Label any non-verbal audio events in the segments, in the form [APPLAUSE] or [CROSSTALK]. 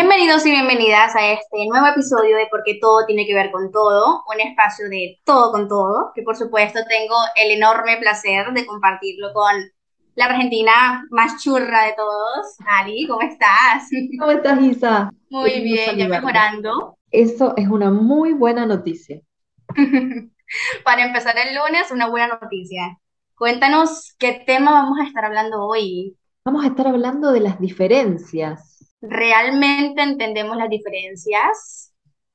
Bienvenidos y bienvenidas a este nuevo episodio de Porque todo tiene que ver con todo, un espacio de todo con todo, que por supuesto tengo el enorme placer de compartirlo con la argentina más churra de todos. Ali, ¿cómo estás? ¿Cómo estás, Isa? Muy bien, ya mejorando. Eso es una muy buena noticia. [LAUGHS] Para empezar el lunes, una buena noticia. Cuéntanos qué tema vamos a estar hablando hoy. Vamos a estar hablando de las diferencias ¿Realmente entendemos las diferencias?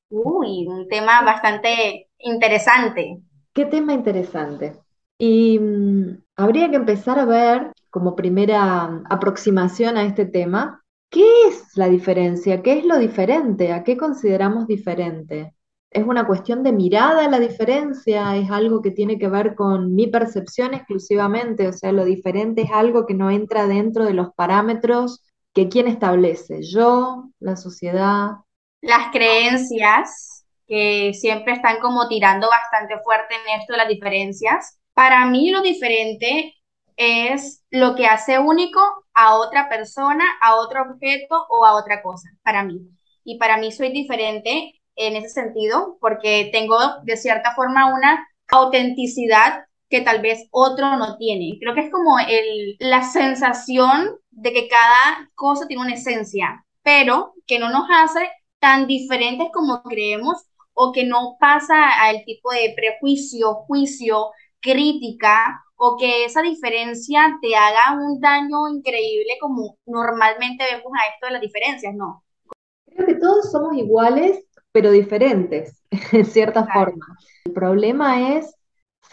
Uy, un tema bastante interesante. ¿Qué tema interesante? Y mm, habría que empezar a ver, como primera aproximación a este tema, ¿qué es la diferencia? ¿Qué es lo diferente? ¿A qué consideramos diferente? ¿Es una cuestión de mirada la diferencia? ¿Es algo que tiene que ver con mi percepción exclusivamente? O sea, lo diferente es algo que no entra dentro de los parámetros que quién establece, yo, la sociedad. Las creencias, que siempre están como tirando bastante fuerte en esto de las diferencias. Para mí lo diferente es lo que hace único a otra persona, a otro objeto o a otra cosa, para mí. Y para mí soy diferente en ese sentido porque tengo de cierta forma una autenticidad que tal vez otro no tiene. Creo que es como el, la sensación de que cada cosa tiene una esencia, pero que no nos hace tan diferentes como creemos o que no pasa al tipo de prejuicio, juicio, crítica o que esa diferencia te haga un daño increíble como normalmente vemos a esto de las diferencias, ¿no? Creo que todos somos iguales, pero diferentes, [LAUGHS] en cierta forma. El problema es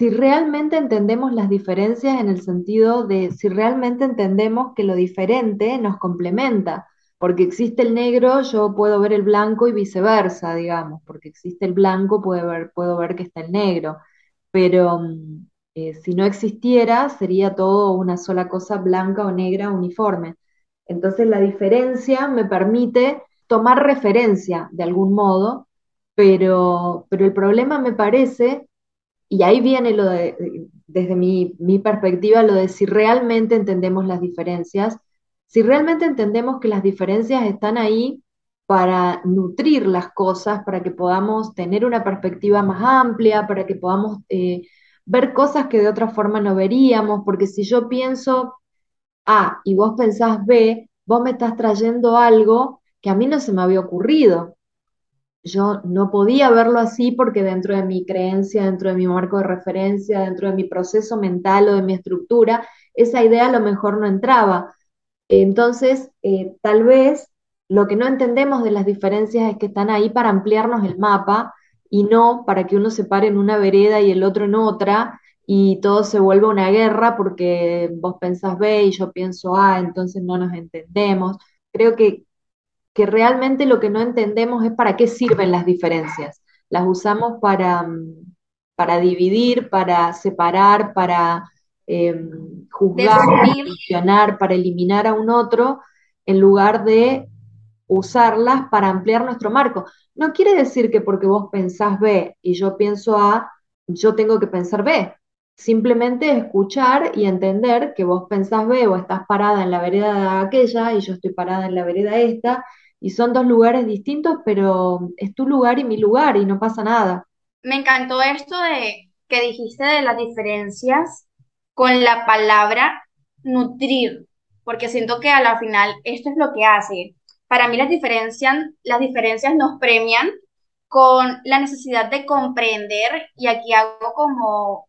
si realmente entendemos las diferencias en el sentido de si realmente entendemos que lo diferente nos complementa, porque existe el negro, yo puedo ver el blanco y viceversa, digamos, porque existe el blanco, puedo ver, puedo ver que está el negro, pero mm, eh, si no existiera, sería todo una sola cosa blanca o negra uniforme. Entonces la diferencia me permite tomar referencia de algún modo, pero, pero el problema me parece y ahí viene lo de, desde mi, perspectiva, lo de si realmente entendemos las diferencias, si realmente entendemos que las diferencias están ahí para nutrir las cosas, para que podamos tener una perspectiva más amplia, para que podamos eh, ver cosas que de otra forma no veríamos, porque si yo pienso A y vos pensás B, vos me estás trayendo algo que a mí no se me había ocurrido yo no podía verlo así porque dentro de mi creencia, dentro de mi marco de referencia, dentro de mi proceso mental o de mi estructura, esa idea a lo mejor no entraba. Entonces, eh, tal vez lo que no entendemos de las diferencias es que están ahí para ampliarnos el mapa y no para que uno se pare en una vereda y el otro en otra y todo se vuelva una guerra porque vos pensás B y yo pienso A, entonces no nos entendemos. Creo que que realmente lo que no entendemos es para qué sirven las diferencias. Las usamos para, mm, para dividir, para separar, para em, juzgar, para para eliminar a un otro, en lugar de usarlas para ampliar nuestro marco. No quiere decir que porque vos pensás B y yo pienso A, yo tengo que pensar B. Simplemente escuchar y entender que vos pensás B o estás parada en la vereda aquella y yo estoy parada en la vereda esta y son dos lugares distintos, pero es tu lugar y mi lugar y no pasa nada. Me encantó esto de que dijiste de las diferencias con la palabra nutrir, porque siento que a la final esto es lo que hace. Para mí las diferencias, las diferencias nos premian con la necesidad de comprender y aquí hago como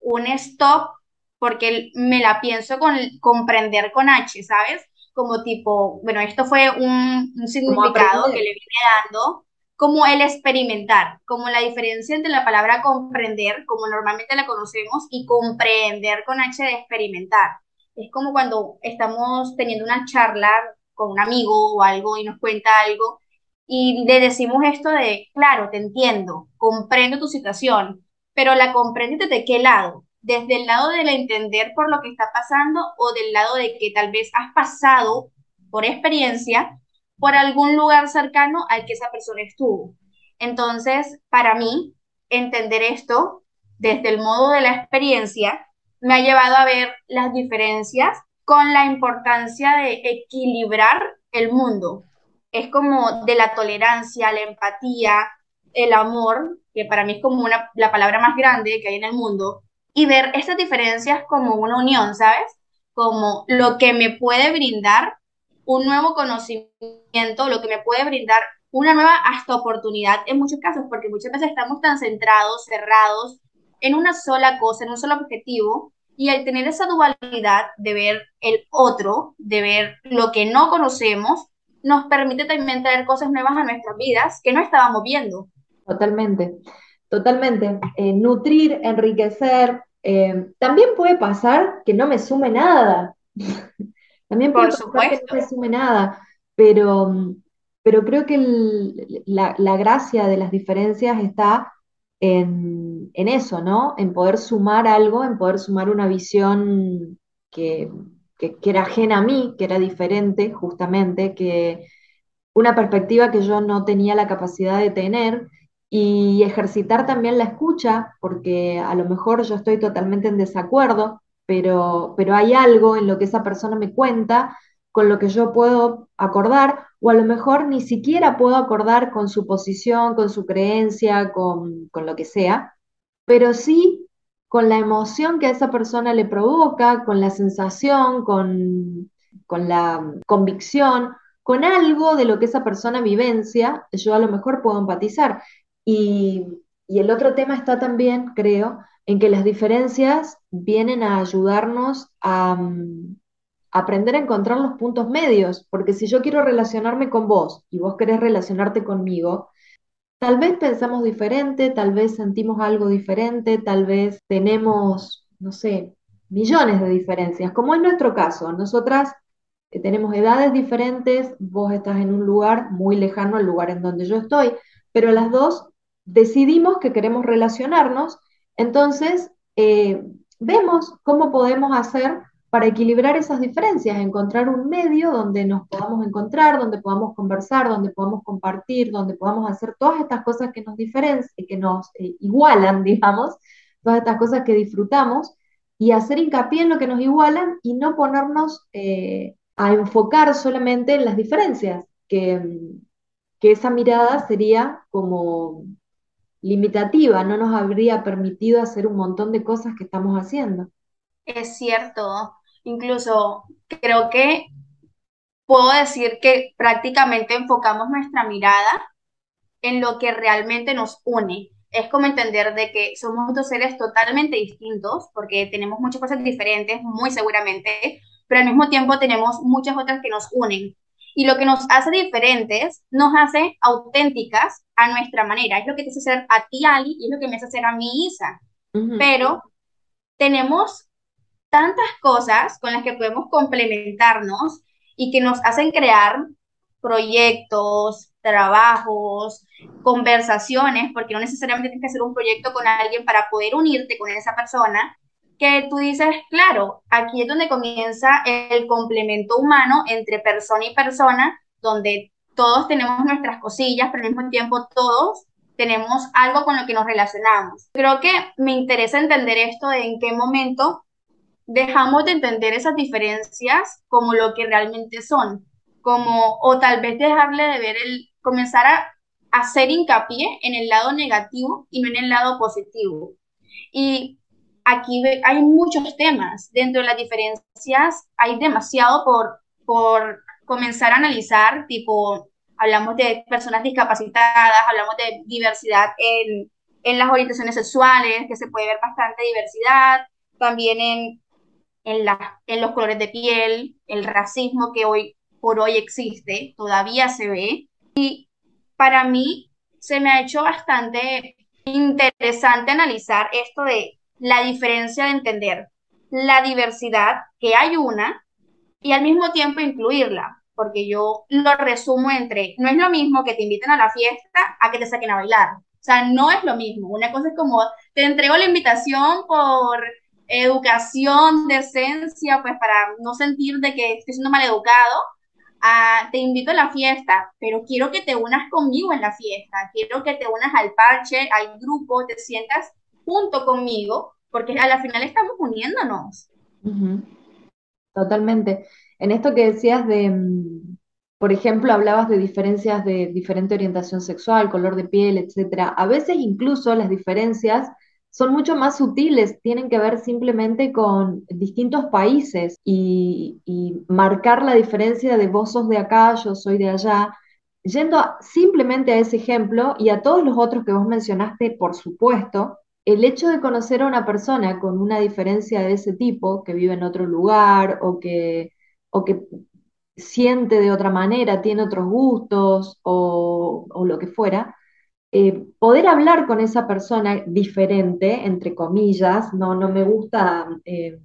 un stop porque me la pienso con comprender con H, ¿sabes? Como tipo, bueno, esto fue un, significado que le viene dando, como el experimentar, como la diferencia entre la palabra comprender, como normalmente la conocemos, y comprender con H de experimentar. Es como cuando estamos teniendo una charla con un amigo o algo y nos cuenta algo y le decimos esto de, claro, te entiendo, comprendo tu situación, pero la comprendes desde qué lado? Desde el lado del entender por lo que está pasando o del lado de que tal vez has pasado por experiencia por algún lugar cercano al que esa persona estuvo. Entonces, para mí, entender esto desde el modo de la experiencia me ha llevado a ver las diferencias con la importancia de equilibrar el mundo, es como de la tolerancia, la empatía, el amor, que para mí es como una, la palabra más grande que hay en el mundo, y ver estas diferencias como una unión, ¿sabes? Como lo que me puede brindar un nuevo conocimiento, lo que me puede brindar una nueva hasta oportunidad en muchos casos, porque muchas veces estamos tan centrados, cerrados en una sola cosa, en un solo objetivo, y al tener esa dualidad de ver el otro, de ver lo que no conocemos, nos permite también traer cosas nuevas a nuestras vidas que no estábamos viendo. Totalmente, totalmente. Eh, nutrir, enriquecer. Eh, también puede pasar que no me sume nada. [LAUGHS] también puede Por pasar que no me sume nada, pero, pero creo que el- la, la gracia de las diferencias está en, en eso, ¿no? En poder sumar algo, en poder sumar una visión que, que, que era ajena a mí, que era diferente, justamente, que una perspectiva que yo no tenía la capacidad de tener y ejercitar también la escucha, porque a lo mejor yo estoy totalmente en desacuerdo, pero, pero hay algo en lo que esa persona me cuenta con lo que yo puedo acordar, o a lo mejor ni siquiera puedo acordar con su posición, con su creencia, con, con lo que sea, pero sí con la emoción que a esa persona le provoca, con la sensación, con, con la convicción, con algo de lo que esa persona vivencia, yo a lo mejor puedo empatizar. Y, el otro tema está también, creo, en que las diferencias vienen a ayudarnos a, mm, aprender a encontrar los puntos medios, porque si yo quiero relacionarme con vos y vos querés relacionarte conmigo, Tal vez pensamos diferente, tal vez sentimos algo diferente, tal vez tenemos, no sé, millones de diferencias, como es nuestro caso. Nosotras eh, tenemos edades diferentes, vos estás en un lugar muy lejano al lugar en donde yo estoy, pero las dos decidimos que queremos relacionarnos, entonces eh, vemos cómo podemos hacer para equilibrar esas diferencias, encontrar un medio donde nos podamos encontrar, donde podamos conversar, donde podamos compartir, donde podamos hacer todas estas cosas que nos diferencian, que nos eh, igualan, [LAUGHS] digamos, todas estas cosas que disfrutamos, y hacer hincapié en lo que nos igualan y no ponernos eh, a enfocar solamente en las diferencias, que, que esa mirada sería como limitativa, no nos habría permitido hacer un montón de cosas que estamos haciendo. es cierto. Incluso creo que puedo decir que prácticamente enfocamos nuestra mirada en lo que realmente nos une. Es como entender de que somos dos seres totalmente distintos, porque tenemos muchas cosas diferentes, muy seguramente, pero al mismo tiempo tenemos muchas otras que nos unen. Y lo que nos hace diferentes nos hace auténticas a nuestra manera. Es lo que te hace ser a ti, Ali, y es lo que me hace ser a mí, Isa. Ujú, Pero tenemos tantas cosas con las que podemos complementarnos y que nos hacen crear proyectos, trabajos, conversaciones, porque no necesariamente tienes que hacer un proyecto con alguien para poder unirte con esa persona, que tú dices, claro, aquí es donde comienza el complemento humano entre persona y persona, donde todos tenemos nuestras cosillas, pero al mismo tiempo todos tenemos algo con lo que nos relacionamos. Creo que me interesa entender esto de en qué momento dejamos de entender esas diferencias como lo que realmente son, como, o tal vez dejarle de ver el, comenzar a hacer hincapié en el lado negativo y no en el lado positivo. Y aquí hay muchos temas. Dentro de las diferencias hay demasiado por, por comenzar a analizar, tipo, hablamos de personas discapacitadas, hablamos de diversidad en, en las orientaciones sexuales, que se puede ver bastante diversidad, también en en, la, en los colores de piel, el racismo que hoy por hoy existe, todavía se ve. Para mí se me ha hecho bastante interesante analizar esto de la diferencia de entender la diversidad, que hay una, y al mismo tiempo incluirla, porque yo lo resumo entre, no es lo mismo que te inviten a la fiesta a que te saquen a bailar. O sea, no es lo mismo. Una cosa es como, te entrego la invitación por educación, decencia, pues para no sentir de que estoy siendo maleducado, ah, te invito a la fiesta, pero quiero que te unas conmigo en la fiesta, quiero que te unas al parche, al grupo, te sientas junto conmigo, porque a la final estamos uniéndonos. Totalmente. En esto que decías de, mm, por ejemplo, hablabas de diferencias de diferente orientación sexual, color de piel, etcétera. A veces incluso las diferencias son mucho más sutiles, tienen que ver simplemente con distintos países y, y marcar la diferencia de vos sos de acá, yo soy de allá. Yendo simplemente a ese ejemplo y a todos los otros que vos mencionaste, por supuesto, el hecho de conocer a una persona con una diferencia de ese tipo, que vive en otro lugar o que, o que siente de otra manera, tiene otros gustos o, lo que fuera, eh, poder hablar con esa persona diferente, entre comillas, no, no me gusta, eh,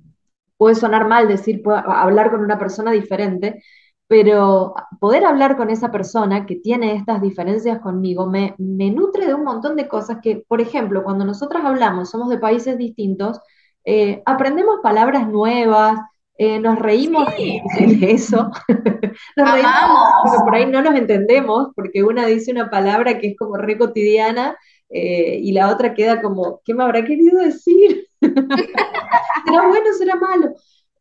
puede sonar mal decir hablar con una persona diferente, pero poder hablar con esa persona que tiene estas diferencias conmigo me, me nutre de un montón de cosas que, por ejemplo, cuando nosotras hablamos, somos de países distintos, eh, aprendemos palabras nuevas, eh, nos reímos de eso. [LAUGHS] nos reímos, por ahí no nos entendemos, porque una dice una palabra que es como re cotidiana eh, y la otra queda como, ¿qué me habrá querido decir? [LAUGHS] ¿Será bueno, será malo?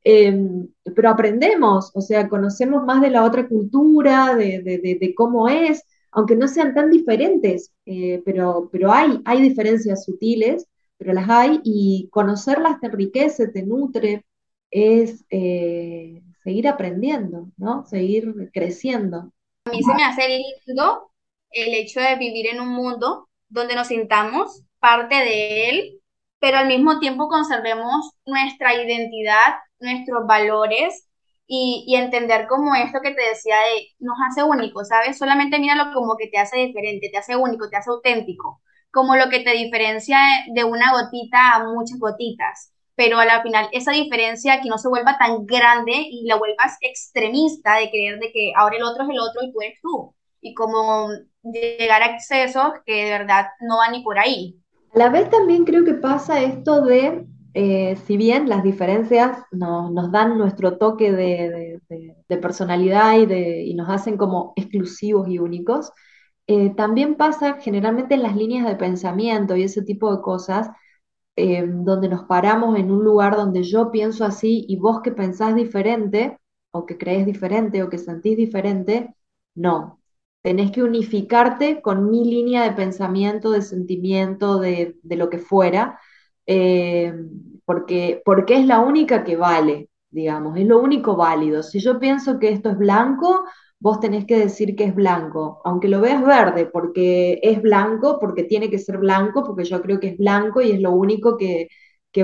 Em, pero aprendemos, o sea, conocemos más de la otra cultura, de, cómo es, aunque no sean tan diferentes, eh, pero, pero hay, hay diferencias sutiles, pero las hay y conocerlas te enriquece, te nutre, es eh, seguir aprendiendo, ¿no? Seguir creciendo. A mí se me hace lindo el hecho de vivir en un mundo donde nos sintamos parte de él, pero al mismo tiempo conservemos nuestra identidad, nuestros valores y, y, entender como esto que te decía de nos hace únicos, ¿sabes? Solamente míralo como que te hace diferente, te hace único, te hace auténtico, como lo que te diferencia de una gotita a muchas gotitas pero a la final esa diferencia que no se vuelva tan grande y la vuelvas extremista de creer de que ahora el otro es el otro y tú eres tú. Y como llegar a excesos que de verdad no van ni por ahí. A la vez también creo que pasa esto de, eh, si bien las diferencias nos dan nuestro toque de, personalidad y, nos hacen como exclusivos y únicos, eh, también pasa generalmente en las líneas de pensamiento y ese tipo de cosas, eh, donde nos paramos en un lugar donde yo pienso así y vos que pensás diferente, o que crees diferente, o que sentís diferente, no. Tenés que unificarte con mi línea de pensamiento, de sentimiento, de, lo que fuera, eh, porque, porque es la única que vale, digamos, es lo único válido. Si yo pienso que esto es blanco, vos tenés que decir que es blanco, aunque lo veas verde, porque es blanco, porque tiene que ser blanco, porque yo creo que es blanco y es lo único que,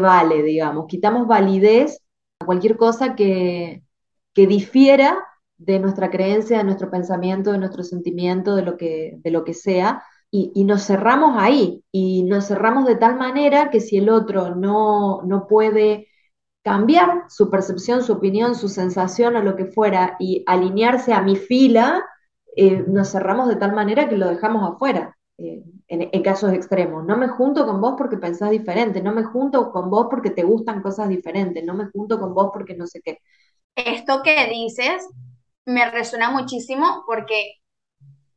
vale, digamos. Quitamos validez a cualquier cosa que, que difiera de nuestra creencia, de nuestro pensamiento, de nuestro sentimiento, de lo que, de lo que sea, y, nos cerramos ahí, y nos cerramos de tal manera que si el otro no, no puede cambiar su percepción, su opinión, su sensación o lo que fuera y alinearse a mi fila, eh, nos cerramos de tal manera que lo dejamos afuera. Eh, en, casos extremos. No me junto con vos porque pensás diferente, no me junto con vos porque te gustan cosas diferentes, no me junto con vos porque no sé qué. Esto que dices me resuena muchísimo porque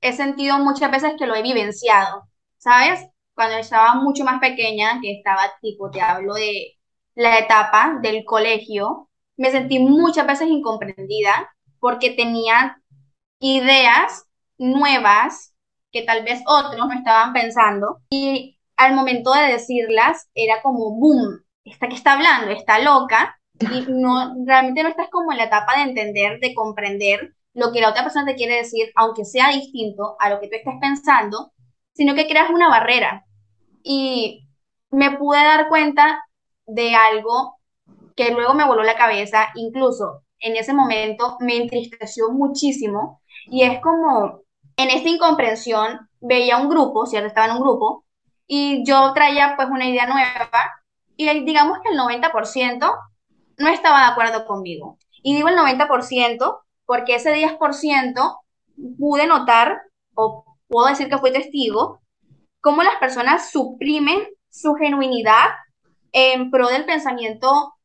he sentido muchas veces que lo he vivenciado, ¿sabes? Cuando estaba mucho más pequeña, que estaba tipo, te hablo de la etapa del colegio, me sentí muchas veces incomprendida porque tenía ideas nuevas que tal vez otros no estaban pensando y al momento de decirlas era como boom, esta que está hablando está loca y no realmente no estás como en la etapa de entender, de comprender lo que la otra persona te quiere decir, aunque sea distinto a lo que tú estés pensando, sino que creas una barrera. Y me pude dar cuenta de algo que luego me voló la cabeza, incluso en ese momento me entristeció muchísimo y es como en esta incomprensión veía un grupo, ¿cierto? Estaba en un grupo y yo traía pues una idea nueva y digamos que el 90% no estaba de acuerdo conmigo. Y digo el 90% porque ese 10% pude notar o puedo decir que fui testigo cómo las personas suprimen su genuinidad en pro del pensamiento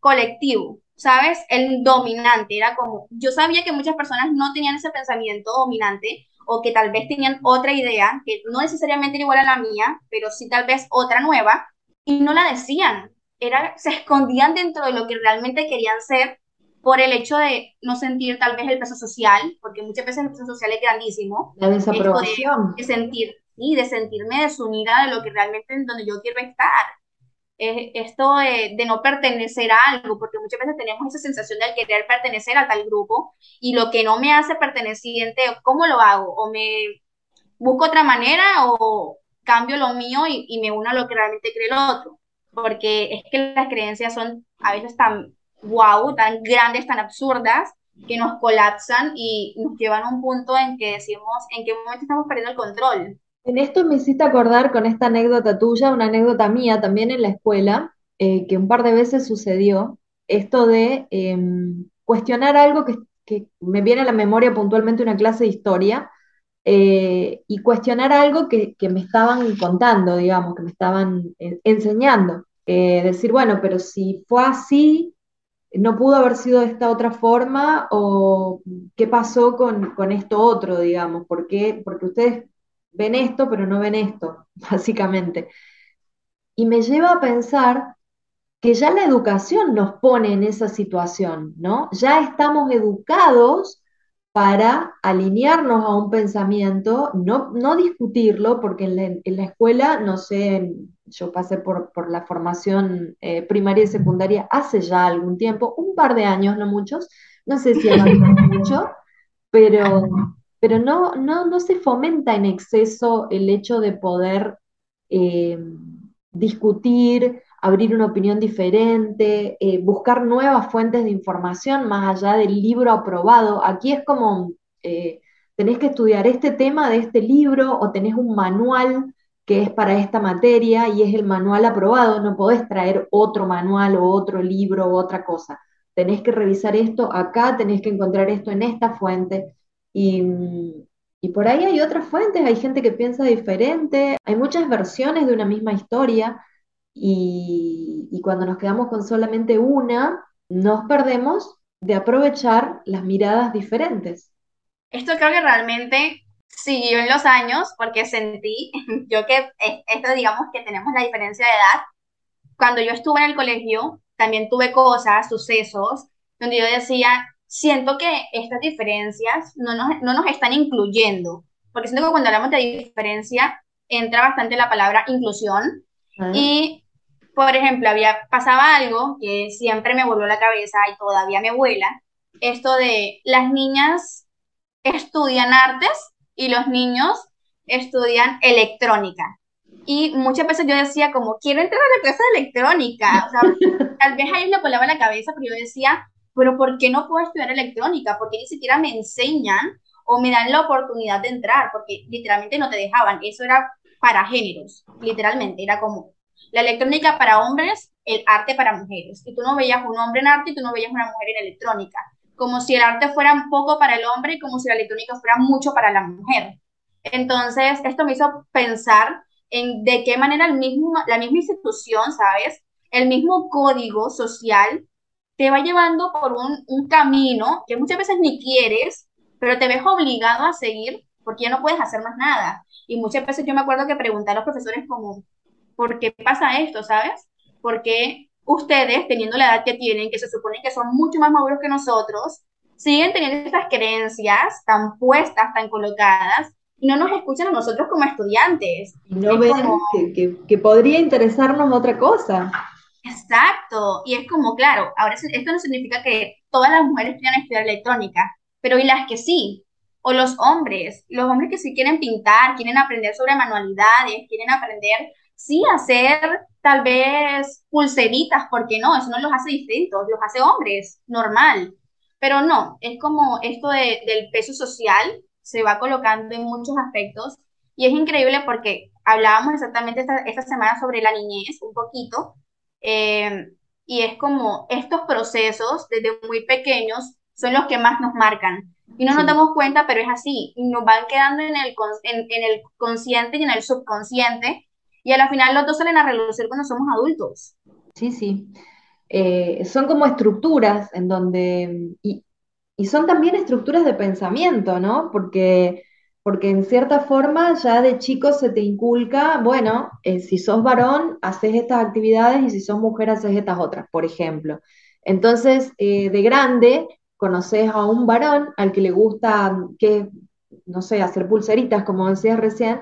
colectivo, ¿sabes? El dominante, era como, yo sabía que muchas personas no tenían ese pensamiento dominante o que tal vez tenían otra idea, que no necesariamente era igual a la mía, pero sí tal vez otra nueva, y no la decían, era, se escondían dentro de lo que realmente querían ser por el hecho de no sentir tal vez el peso social, porque muchas veces el peso social es grandísimo. La desaprobación. De, sentir, y de sentirme desunida de lo que realmente es donde yo quiero estar. esto de, de, no pertenecer a algo, porque muchas veces tenemos esa sensación de querer pertenecer a tal grupo y lo que no me hace perteneciente, ¿cómo lo hago? O me busco otra manera o cambio lo mío y, y me uno a lo que realmente cree el otro. Porque es que las creencias son a veces tan wow, tan grandes, tan absurdas, que nos colapsan y nos llevan a un punto en que decimos en qué momento estamos perdiendo el control. En esto me hiciste acordar con esta anécdota tuya, una anécdota mía también en la escuela, eh, que un par de veces sucedió, esto de em, cuestionar algo que, me viene a la memoria puntualmente una clase de historia, eh, y cuestionar algo que, me estaban contando, digamos, que me estaban eh, enseñando. decir, bueno, pero si fue así, no pudo haber sido de esta otra forma o qué pasó con, esto otro, digamos, ¿por qué? Porque ustedes ven esto, pero no ven esto, [LAUGHS] básicamente. Y me lleva a pensar que ya la educación nos pone en esa situación, ¿no? Ya estamos educados para alinearnos a un pensamiento, no, no discutirlo, porque en la, escuela, no sé, yo pasé por, la formación eh, primaria y secundaria hace ya algún tiempo, un par de años, no muchos, no sé si mucho, pero, pero no, no, no se fomenta en exceso el hecho de poder eh, discutir, abrir una opinión diferente, eh, buscar nuevas fuentes de información más allá del libro aprobado. Aquí es como, tenés que estudiar este tema de este libro o tenés un manual que es para esta materia y es el manual aprobado, no podés traer otro manual o otro libro o otra cosa. Tenés que revisar esto acá, tenés que encontrar esto en esta fuente. Y, por ahí hay otras fuentes, hay gente que piensa diferente, hay muchas versiones de una misma historia y, y cuando nos quedamos con solamente una, nos perdemos de aprovechar las miradas diferentes. Esto creo que realmente siguió en los años porque sentí, [LAUGHS] yo que esto digamos que tenemos la diferencia de edad, cuando yo estuve en el colegio, también tuve cosas, sucesos, donde yo decía, siento que estas diferencias no nos, no nos están incluyendo, porque siento que cuando hablamos de diferencia entra bastante la palabra inclusión ah. y, por ejemplo, había, pasaba algo que siempre me volvió la cabeza y todavía me vuela, esto de las niñas estudian artes y los niños estudian electrónica. Y muchas veces yo decía como, quiero entrar a la clase de electrónica. O sea, [LAUGHS] tal vez ahí me colaba la cabeza, pero yo decía, pero ¿por qué no puedo estudiar electrónica? Porque ni siquiera me enseñan o me dan la oportunidad de entrar, porque literalmente no te dejaban. Eso era para géneros, literalmente. Era como la electrónica para hombres, el arte para mujeres. Y tú no veías un hombre en arte y tú no veías una mujer en electrónica como si el arte fuera poco para el hombre y como si la electrónica fuera mucho para la mujer. Entonces, esto me hizo pensar en de qué manera el mismo, la misma institución, ¿sabes? El mismo código social te va llevando por un, un camino que muchas veces ni quieres, pero te ves obligado a seguir porque ya no puedes hacer más nada. Y muchas veces yo me acuerdo que pregunté a los profesores como, ¿por qué pasa esto, sabes? ¿Por qué ustedes, teniendo la edad que tienen, que se supone que son mucho más maduros que nosotros, siguen teniendo estas creencias tan puestas, tan colocadas, y no nos escuchan a nosotros como estudiantes. Y no ven que, podría interesarnos otra cosa. Exacto, y es como, claro, ahora esto no significa que todas las mujeres quieran estudiar electrónica, pero y las que sí, o los hombres, los hombres que sí quieren pintar, quieren aprender sobre manualidades, quieren aprender, sí, hacer tal vez pulseritas, porque no, eso no los hace distintos, los hace hombres, normal. Pero no, es como esto del peso social se va colocando en muchos aspectos y es increíble porque hablábamos exactamente esta, esta semana sobre la niñez un poquito eh, y es como estos procesos desde muy pequeños son los que más nos marcan y no nos damos cuenta, pero es así y nos van quedando en el, en, en el consciente y en el subconsciente y a la final los dos salen a relucir cuando somos adultos. Sí, sí. Eh, son como estructuras en donde, y, son también estructuras de pensamiento, ¿no? Porque, porque en cierta forma ya de chico se te inculca, bueno, eh, si sos varón, haces estas actividades y si sos mujer, haces estas otras, por ejemplo. Entonces, eh, de grande, conoces a un varón al que le gusta, que, no sé, hacer pulseritas, como decías recién,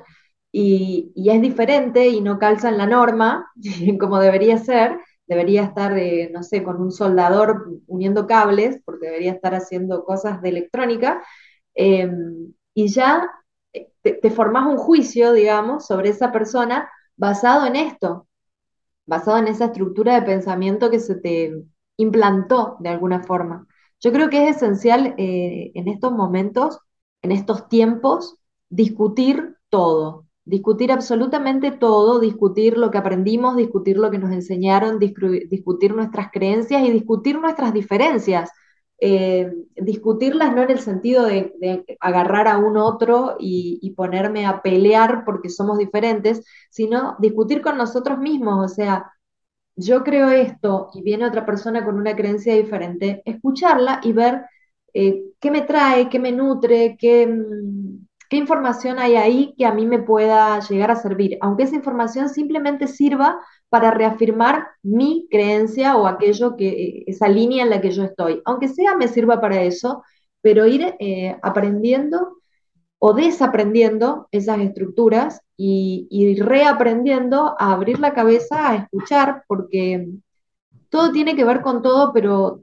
y, es diferente y no calza en la norma, [LAUGHS] como debería ser, debería estar, eh, no sé, con un soldador uniendo cables, porque debería estar haciendo cosas de electrónica, em, y ya te, te formas un juicio, digamos, sobre esa persona basado en esto, basado en esa estructura de pensamiento que se te implantó de alguna forma. Yo creo que es esencial eh, en estos momentos, en estos tiempos, discutir todo, discutir absolutamente todo, discutir lo que aprendimos, discutir lo que nos enseñaron, discutir nuestras creencias y discutir nuestras diferencias. Eh, discutirlas no en el sentido de, agarrar a un otro y, ponerme a pelear porque somos diferentes, sino discutir con nosotros mismos, o sea, yo creo esto y viene otra persona con una creencia diferente, escucharla y ver eh, qué me trae, qué me nutre, qué, mm, qué información hay ahí que a mí me pueda llegar a servir, aunque esa información simplemente sirva para reafirmar mi creencia o aquello que, eh, esa línea en la que yo estoy. Aunque sea, me sirva para eso, pero ir eh, aprendiendo o desaprendiendo esas estructuras y, y, reaprendiendo a abrir la cabeza, a escuchar, porque todo tiene que ver con todo, pero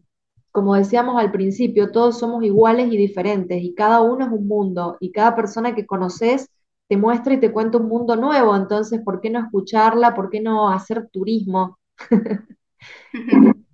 como decíamos al principio, todos somos iguales y diferentes y cada uno es un mundo y cada persona que conoces te muestra y te cuenta un mundo nuevo, entonces, ¿por qué no escucharla? ¿Por qué no hacer turismo? [LAUGHS] [LAUGHS]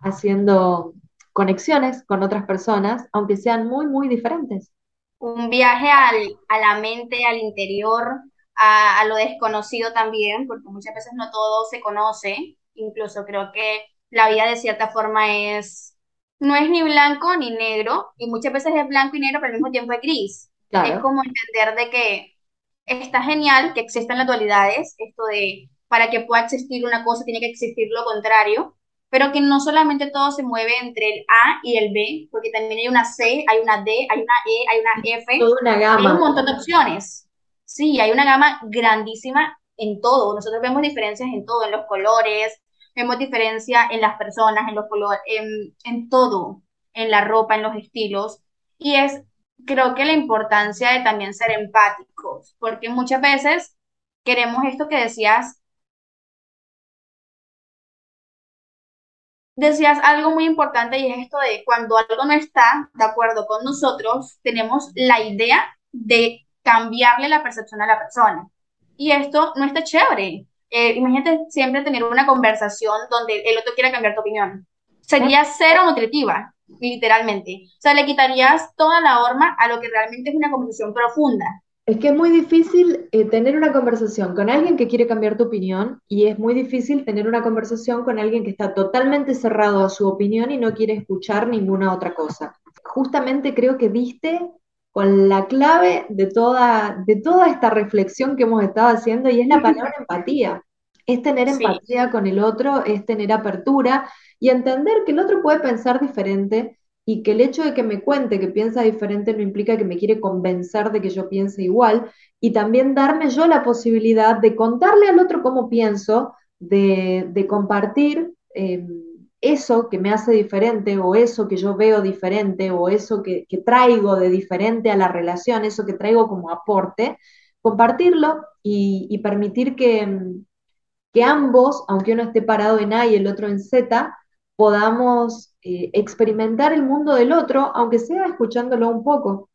Haciendo conexiones con otras personas, aunque sean muy, muy diferentes. Un viaje al, a la mente, al interior, a, a lo desconocido también, porque muchas veces no todo se conoce, incluso creo que la vida de cierta forma es no es ni blanco ni negro, y muchas veces es blanco y negro, pero al mismo tiempo es gris. Es como entender de que está genial que existan las dualidades, esto de para que pueda existir una cosa tiene que existir lo contrario, pero que no solamente todo se mueve entre el A y el B, porque también hay una C, hay una D, hay una E, hay una F, una gama. hay un montón de opciones. Sí, hay una gama grandísima en todo. Nosotros vemos diferencias en todo, en los colores, Vemos diferencia en las personas, en los colores, en, en todo, en la ropa, en los estilos. Y es, creo que la importancia de también ser empáticos, porque muchas veces queremos esto que decías, decías algo muy importante y es esto de cuando algo no está de acuerdo con nosotros, tenemos la idea de cambiarle la percepción a la persona. Y esto no está chévere, eh, imagínate siempre tener una conversación donde el otro quiera cambiar tu opinión. Sería cero nutritiva, literalmente. O sea, le quitarías toda la horma a lo que realmente es una conversación profunda. Es que es muy difícil eh, tener una conversación con alguien que quiere cambiar tu opinión y es muy difícil tener una conversación con alguien que está totalmente cerrado a su opinión y no quiere escuchar ninguna otra cosa. Justamente creo que viste con la clave de toda, de toda esta reflexión que hemos estado haciendo y es la palabra [LAUGHS] empatía. Es tener empatía con el otro, es tener apertura y entender que el otro puede pensar diferente y que el hecho de que me cuente que piensa diferente no implica que me quiere convencer de que yo piense igual y también darme yo la posibilidad de contarle al otro cómo pienso, de, compartir. Eh, eso que me hace diferente o eso que yo veo diferente o eso que, traigo de diferente a la relación, eso que traigo como aporte, compartirlo y, permitir que, que, ambos, aunque uno esté parado en A y el otro en Z, podamos eh, experimentar el mundo del otro, aunque sea escuchándolo un poco.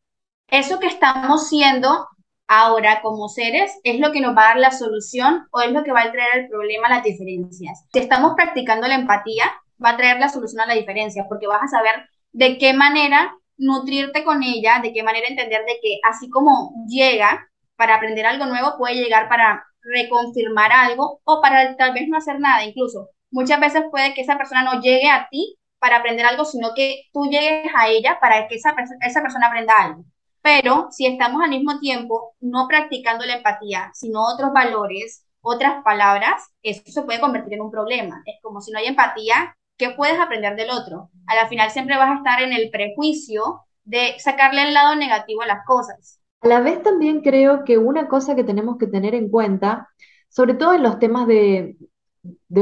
Eso que estamos siendo ahora como seres es lo que nos va a dar la solución o es lo que va a traer el problema, las diferencias. Si estamos practicando la empatía, va a traer la solución a la diferencia, porque vas a saber de qué manera nutrirte con ella, de qué manera entender de que así como llega para aprender algo nuevo, puede llegar para reconfirmar algo o para tal vez no hacer nada incluso. Muchas veces puede que esa persona no llegue a ti para aprender algo, sino que tú llegues a ella para que esa, esa persona aprenda algo. Pero si estamos al mismo tiempo no practicando la empatía, sino otros valores, otras palabras, eso se puede convertir en un problema. Es como si no hay empatía, ¿Qué puedes aprender del otro? A la final siempre vas a estar en el prejuicio de sacarle el lado negativo a las cosas. A la vez también creo que una cosa que tenemos que tener en cuenta, sobre todo en los temas de,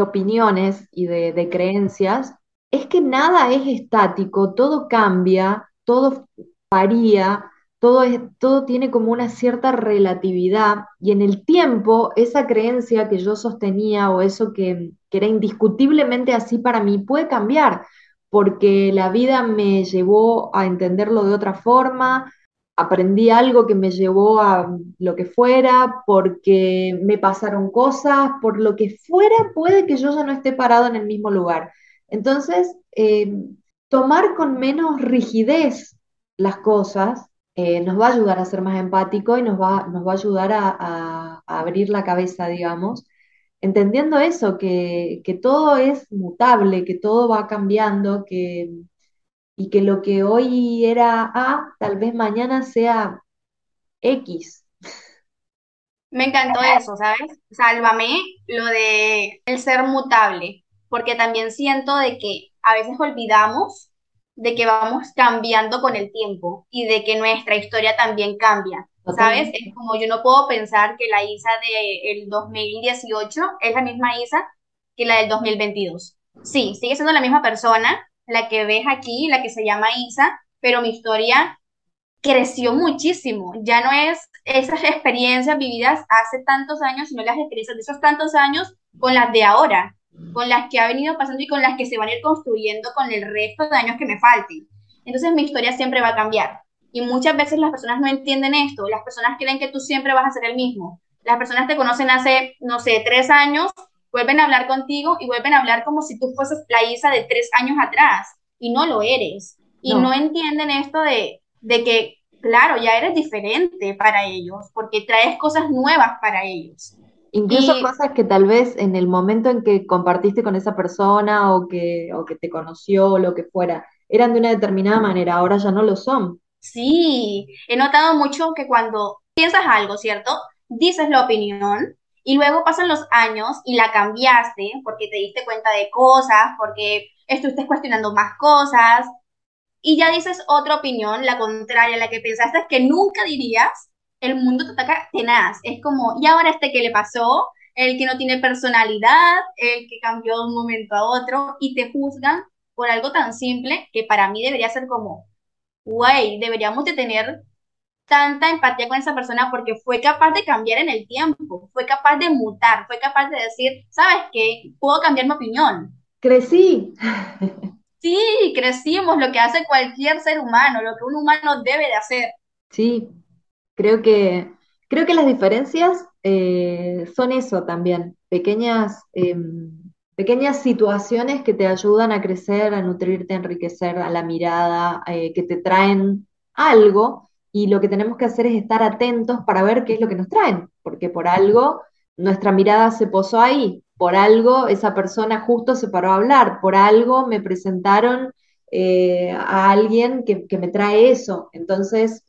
opiniones y de, creencias, es que nada es estático, todo cambia, todo varía, todo, tiene como una cierta relatividad y en el tiempo esa creencia que yo sostenía o eso que, que era indiscutiblemente así para mí puede cambiar porque la vida me llevó a entenderlo de otra forma, aprendí algo que me llevó a lo que fuera, porque me pasaron cosas, por lo que fuera, puede que yo ya no esté parado en el mismo lugar. Entonces, eh, tomar con menos rigidez las cosas eh, nos va a ayudar a ser más empático y nos va, nos va a ayudar a, abrir la cabeza, digamos, entendiendo eso, que, que, todo es mutable, que todo va cambiando, que, y que lo que hoy era A, tal vez mañana sea X. Me encantó eso, ¿sabes? Sálvame lo de el ser mutable, porque también siento de que a veces olvidamos de que vamos cambiando con el tiempo y de que nuestra historia también cambia, ¿sabes? Es como yo no puedo pensar que la Isa del 2018 es la misma Isa que la del 2022. Sí, sigue siendo la misma persona, la que ves aquí, la que se llama Isa, pero mi historia creció muchísimo. Ya no es esas experiencias vividas hace tantos años, sino las experiencias de esos tantos años con las de ahora, con las que ha venido pasando y con las que se van a ir construyendo con el resto de años que me falten. Entonces mi historia siempre va a cambiar. Y muchas veces las personas no entienden esto. Las personas creen que tú siempre vas a ser el mismo. Las personas te conocen hace, no sé, tres años vuelven a hablar contigo y vuelven a hablar como si tú fueses la Isa de tres años atrás y no lo eres. Y no, entienden esto de, de que, claro, ya eres diferente para ellos porque traes cosas nuevas para ellos. Incluso cosas que tal vez en el momento en que compartiste con esa persona o que, o que te conoció o lo que fuera, eran de una determinada manera, ahora ya no lo son. Sí, he notado mucho que cuando piensas algo, ¿cierto? Dices la opinión y luego pasan los años y la cambiaste porque te diste cuenta de cosas, porque estuviste cuestionando más cosas y ya dices otra opinión, la contraria, la que pensaste que nunca dirías, el mundo te ataca tenaz. Es como, ¿y ahora este qué le pasó? El que no tiene personalidad, el que cambió de un momento a otro y te juzgan por algo tan simple que para mí debería ser como, güey, deberíamos de tener tanta empatía con esa persona porque fue capaz de cambiar en el tiempo, fue capaz de mutar, fue capaz de decir, ¿sabes qué? Puedo cambiar mi opinión. Crecí. [LAUGHS] Sí, crecimos, lo que hace cualquier ser humano, lo que un humano debe de hacer. Sí, creo que, creo que las diferencias eh, son eso también, pequeñas, em, pequeñas situaciones que te ayudan a crecer, a nutrirte, a enriquecer, a la mirada, eh, que te traen algo y lo que tenemos que hacer es estar atentos para ver qué es lo que nos traen, porque por algo nuestra mirada se posó ahí, por algo esa persona justo se paró a hablar, por algo me presentaron eh, a alguien que, me trae eso. Entonces,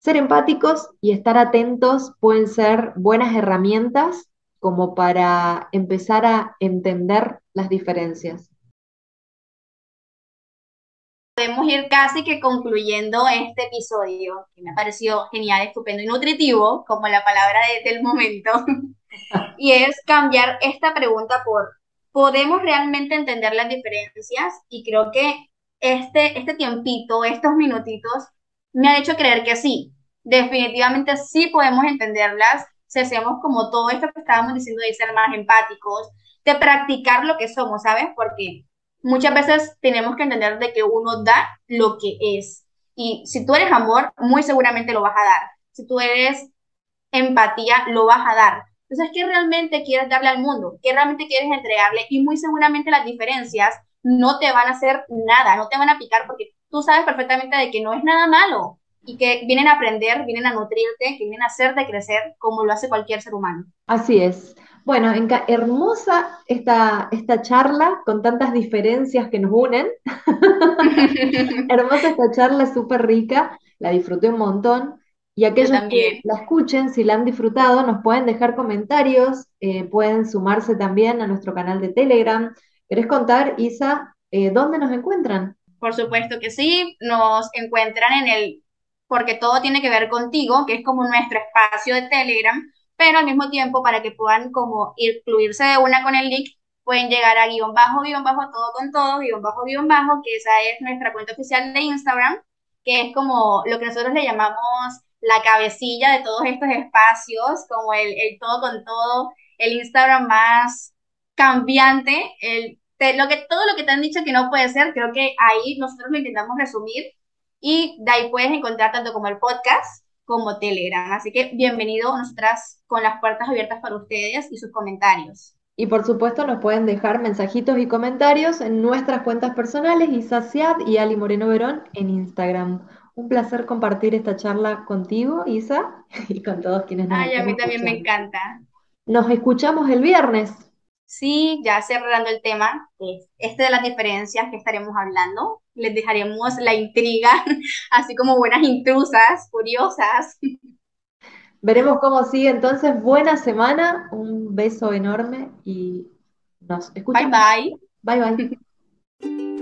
ser empáticos y estar atentos pueden ser buenas herramientas como para empezar a entender las diferencias podemos ir casi que concluyendo este episodio, que me ha parecido genial, estupendo y nutritivo, como la palabra del momento, [LAUGHS] y es cambiar esta pregunta por, ¿podemos realmente entender las diferencias? Y creo que este, este tiempito, estos minutitos, me han hecho creer que sí, definitivamente sí podemos entenderlas, si hacemos como todo esto que estábamos diciendo de ser más empáticos, de practicar lo que somos, ¿sabes? Porque muchas veces tenemos que entender de que uno da lo que es. Y si tú eres amor, muy seguramente lo vas a dar. Si tú eres empatía, lo vas a dar. Entonces, ¿qué realmente quieres darle al mundo? ¿Qué realmente quieres entregarle? Y muy seguramente las diferencias no te van a hacer nada, no te van a picar porque tú sabes perfectamente de que no es nada malo y que vienen a aprender, vienen a nutrirte, que vienen a hacerte crecer como lo hace cualquier ser humano. Así es. Bueno, hermosa esta, esta charla con tantas diferencias que nos unen. [LAUGHS] hermosa esta charla, súper rica, la disfruté un montón. Y aquellos que la escuchen, si la han disfrutado, nos pueden dejar comentarios, eh, pueden sumarse también a nuestro canal de Telegram. ¿Querés contar, Isa, eh, dónde nos encuentran? Por supuesto que sí, nos encuentran en el, porque todo tiene que ver contigo, que es como nuestro espacio de Telegram, pero al mismo tiempo para que puedan como incluirse de una con el link, pueden llegar a guion bajo, guion bajo, todo con todo, guion bajo, guion bajo, que esa es nuestra cuenta oficial de Instagram, que es como lo que nosotros le llamamos la cabecilla de todos estos espacios, como el, el todo con todo, el Instagram más cambiante, el, lo que, todo lo que te han dicho que no puede ser, creo que ahí nosotros lo intentamos resumir y de ahí puedes encontrar tanto como el podcast como Telegram. Así que bienvenido, nosotras con las puertas abiertas para ustedes y sus comentarios. Y por supuesto nos pueden dejar mensajitos y comentarios en nuestras cuentas personales, Isa Siad y Ali Moreno Verón en Instagram. Un placer compartir esta charla contigo, Isa, [LAUGHS] y con todos quienes nos Ay, a mí también me encanta. Nos escuchamos el viernes. Sí, ya cerrando el tema, este de las diferencias que estaremos hablando, les dejaremos la intriga, [LAUGHS] así como buenas intrusas, curiosas. Veremos cómo sigue entonces. Buena semana, un beso enorme y nos escuchamos. Bye bye. Bye bye. [LAUGHS]